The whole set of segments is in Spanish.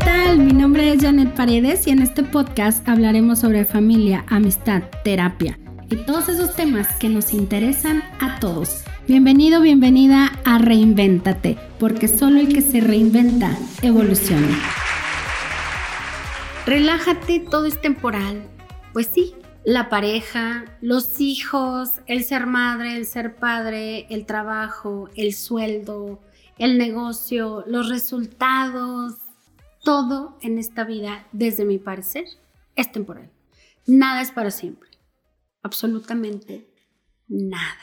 tal? Mi nombre es Janet Paredes y en este podcast hablaremos sobre familia, amistad, terapia y todos esos temas que nos interesan a todos. Bienvenido, bienvenida a Reinvéntate, porque solo el que se reinventa evoluciona. Relájate, todo es temporal. Pues sí, la pareja, los hijos, el ser madre, el ser padre, el trabajo, el sueldo, el negocio, los resultados, todo en esta vida, desde mi parecer, es temporal. Nada es para siempre. Absolutamente nada.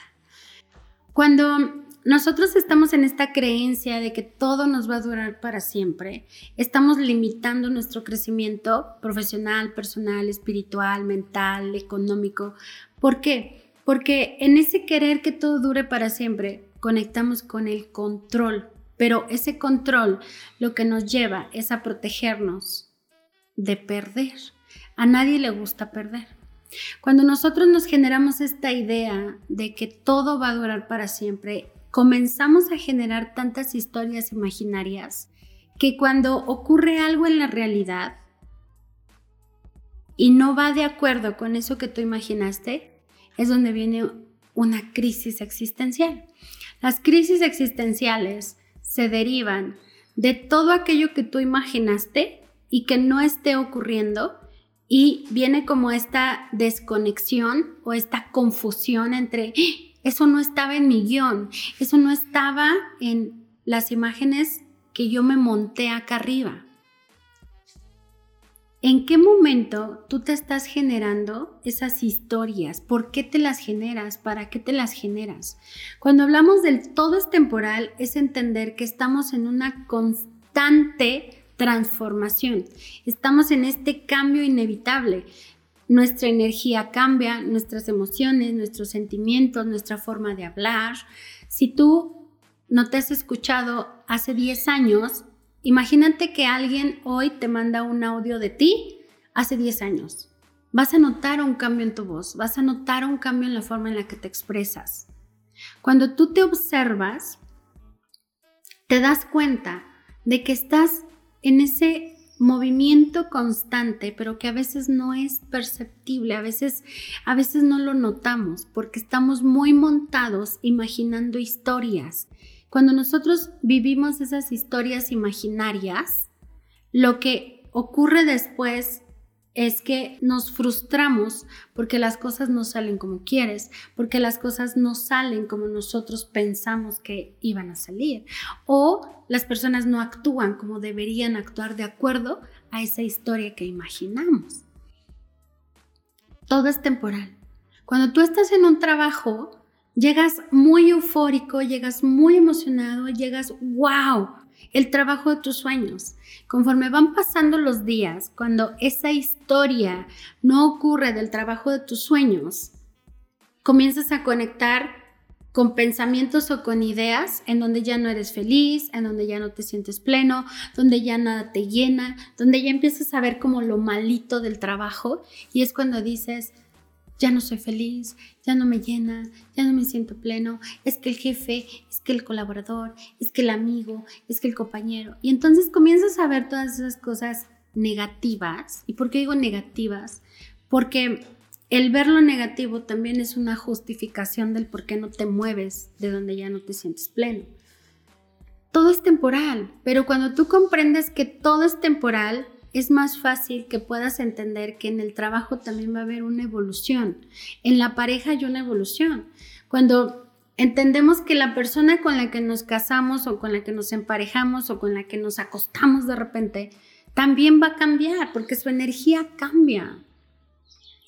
Cuando nosotros estamos en esta creencia de que todo nos va a durar para siempre, estamos limitando nuestro crecimiento profesional, personal, espiritual, mental, económico. ¿Por qué? Porque en ese querer que todo dure para siempre, conectamos con el control, pero ese control lo que nos lleva es a protegernos de perder. A nadie le gusta perder. Cuando nosotros nos generamos esta idea de que todo va a durar para siempre, comenzamos a generar tantas historias imaginarias que cuando ocurre algo en la realidad y no va de acuerdo con eso que tú imaginaste, es donde viene una crisis existencial. Las crisis existenciales se derivan de todo aquello que tú imaginaste y que no esté ocurriendo y viene como esta desconexión o esta confusión entre eso no estaba en mi guion, eso no estaba en las imágenes que yo me monté acá arriba. ¿En qué momento tú te estás generando esas historias? ¿Por qué te las generas? ¿Para qué te las generas? Cuando hablamos del todo es temporal, es entender que estamos en una constante transformación. Estamos en este cambio inevitable nuestra energía cambia, nuestras emociones, nuestros sentimientos, nuestra forma de hablar. Si tú no te has escuchado hace 10 años, imagínate que alguien hoy te manda un audio de ti hace 10 años. Vas a notar un cambio en tu voz, vas a notar un cambio en la forma en la que te expresas. Cuando tú te observas, te das cuenta de que estás en ese movimiento constante, pero que a veces no es perceptible, a veces, a veces no lo notamos porque estamos muy montados imaginando historias. Cuando nosotros vivimos esas historias imaginarias, lo que ocurre después es que nos frustramos porque las cosas no salen como quieres, porque las cosas no salen como nosotros pensamos que iban a salir, o las personas no actúan como deberían actuar de acuerdo a esa historia que imaginamos. Todo es temporal. Cuando tú estás en un trabajo, llegas muy eufórico, llegas muy emocionado, llegas, wow, el trabajo de tus sueños. Conforme van pasando los días, cuando esa historia no ocurre del trabajo de tus sueños, comienzas a conectar con pensamientos o con ideas en donde ya no eres feliz, en donde ya no te sientes pleno, donde ya nada te llena, donde ya empiezas a ver como lo malito del trabajo y es cuando dices, ya no soy feliz, ya no me llena, ya no me siento pleno, es que el jefe, es que el colaborador, es que el amigo, es que el compañero. Y entonces comienzas a ver todas esas cosas negativas. ¿Y por qué digo negativas? Porque el ver lo negativo también es una justificación del por qué no te mueves de donde ya no te sientes pleno. Todo es temporal, pero cuando tú comprendes que todo es temporal, es más fácil que puedas entender que en el trabajo también va a haber una evolución. En la pareja hay una evolución. Cuando entendemos que la persona con la que nos casamos o con la que nos emparejamos o con la que nos acostamos de repente, también va a cambiar porque su energía cambia.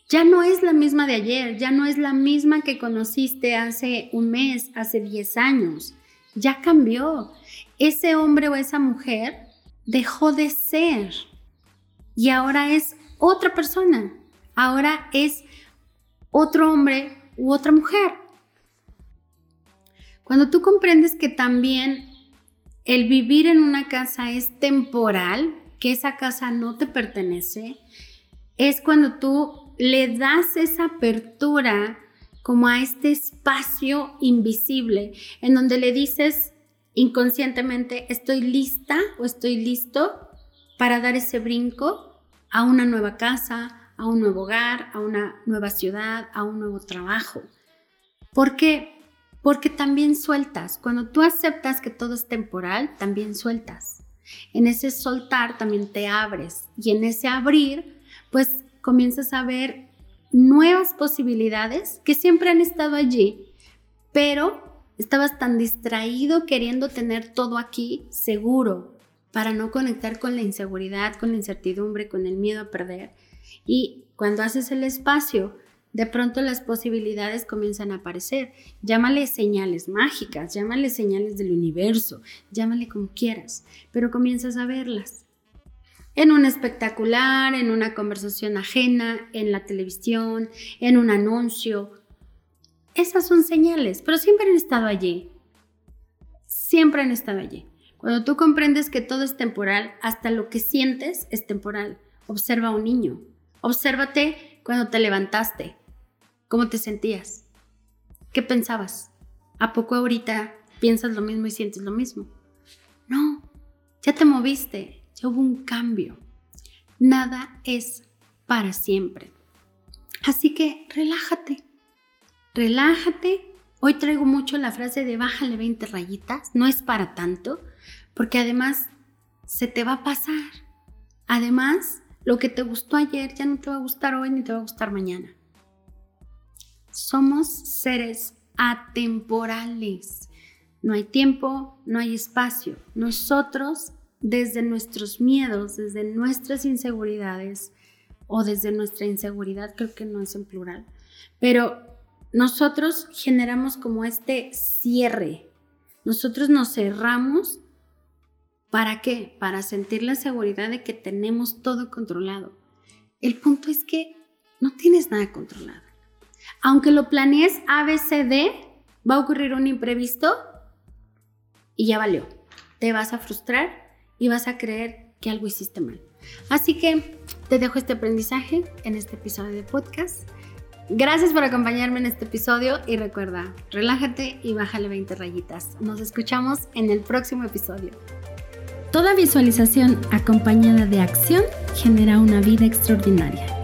Ya no es la misma de ayer, ya no es la misma que conociste hace un mes, hace 10 años. Ya cambió. Ese hombre o esa mujer dejó de ser y ahora es otra persona, ahora es otro hombre u otra mujer. Cuando tú comprendes que también el vivir en una casa es temporal, que esa casa no te pertenece, es cuando tú le das esa apertura como a este espacio invisible en donde le dices inconscientemente, estoy lista o estoy listo para dar ese brinco a una nueva casa, a un nuevo hogar, a una nueva ciudad, a un nuevo trabajo. ¿Por qué? Porque también sueltas. Cuando tú aceptas que todo es temporal, también sueltas. En ese soltar también te abres y en ese abrir, pues comienzas a ver nuevas posibilidades que siempre han estado allí, pero estabas tan distraído queriendo tener todo aquí seguro para no conectar con la inseguridad, con la incertidumbre, con el miedo a perder. Y cuando haces el espacio, de pronto las posibilidades comienzan a aparecer. Llámale señales mágicas, llámale señales del universo, llámale como quieras, pero comienzas a verlas. En un espectacular, en una conversación ajena, en la televisión, en un anuncio. Esas son señales, pero siempre han estado allí. Siempre han estado allí. Cuando tú comprendes que todo es temporal, hasta lo que sientes es temporal. Observa a un niño. Obsérvate cuando te levantaste, ¿Cómo te sentías? ¿Qué pensabas? ¿A poco ahorita piensas lo mismo y sientes lo mismo? No, ya te moviste, ya hubo un cambio. Nada es para siempre. Así que relájate, relájate. Hoy traigo mucho la frase de bájale 20 rayitas, no es para tanto, porque además se te va a pasar. Además, lo que te gustó ayer ya no te va a gustar hoy ni te va a gustar mañana. Somos seres atemporales. No hay tiempo, no hay espacio. Nosotros, desde nuestros miedos, desde nuestras inseguridades o desde nuestra inseguridad, creo que no es en plural, pero nosotros generamos como este cierre. Nosotros nos cerramos. ¿Para qué? Para sentir la seguridad de que tenemos todo controlado. El punto es que no tienes nada controlado. Aunque lo planees ABCD, va a ocurrir un imprevisto y ya valió. Te vas a frustrar y vas a creer que algo hiciste mal. Así que te dejo este aprendizaje en este episodio de podcast. Gracias por acompañarme en este episodio y recuerda, relájate y bájale 20 rayitas. Nos escuchamos en el próximo episodio. Toda visualización acompañada de acción genera una vida extraordinaria.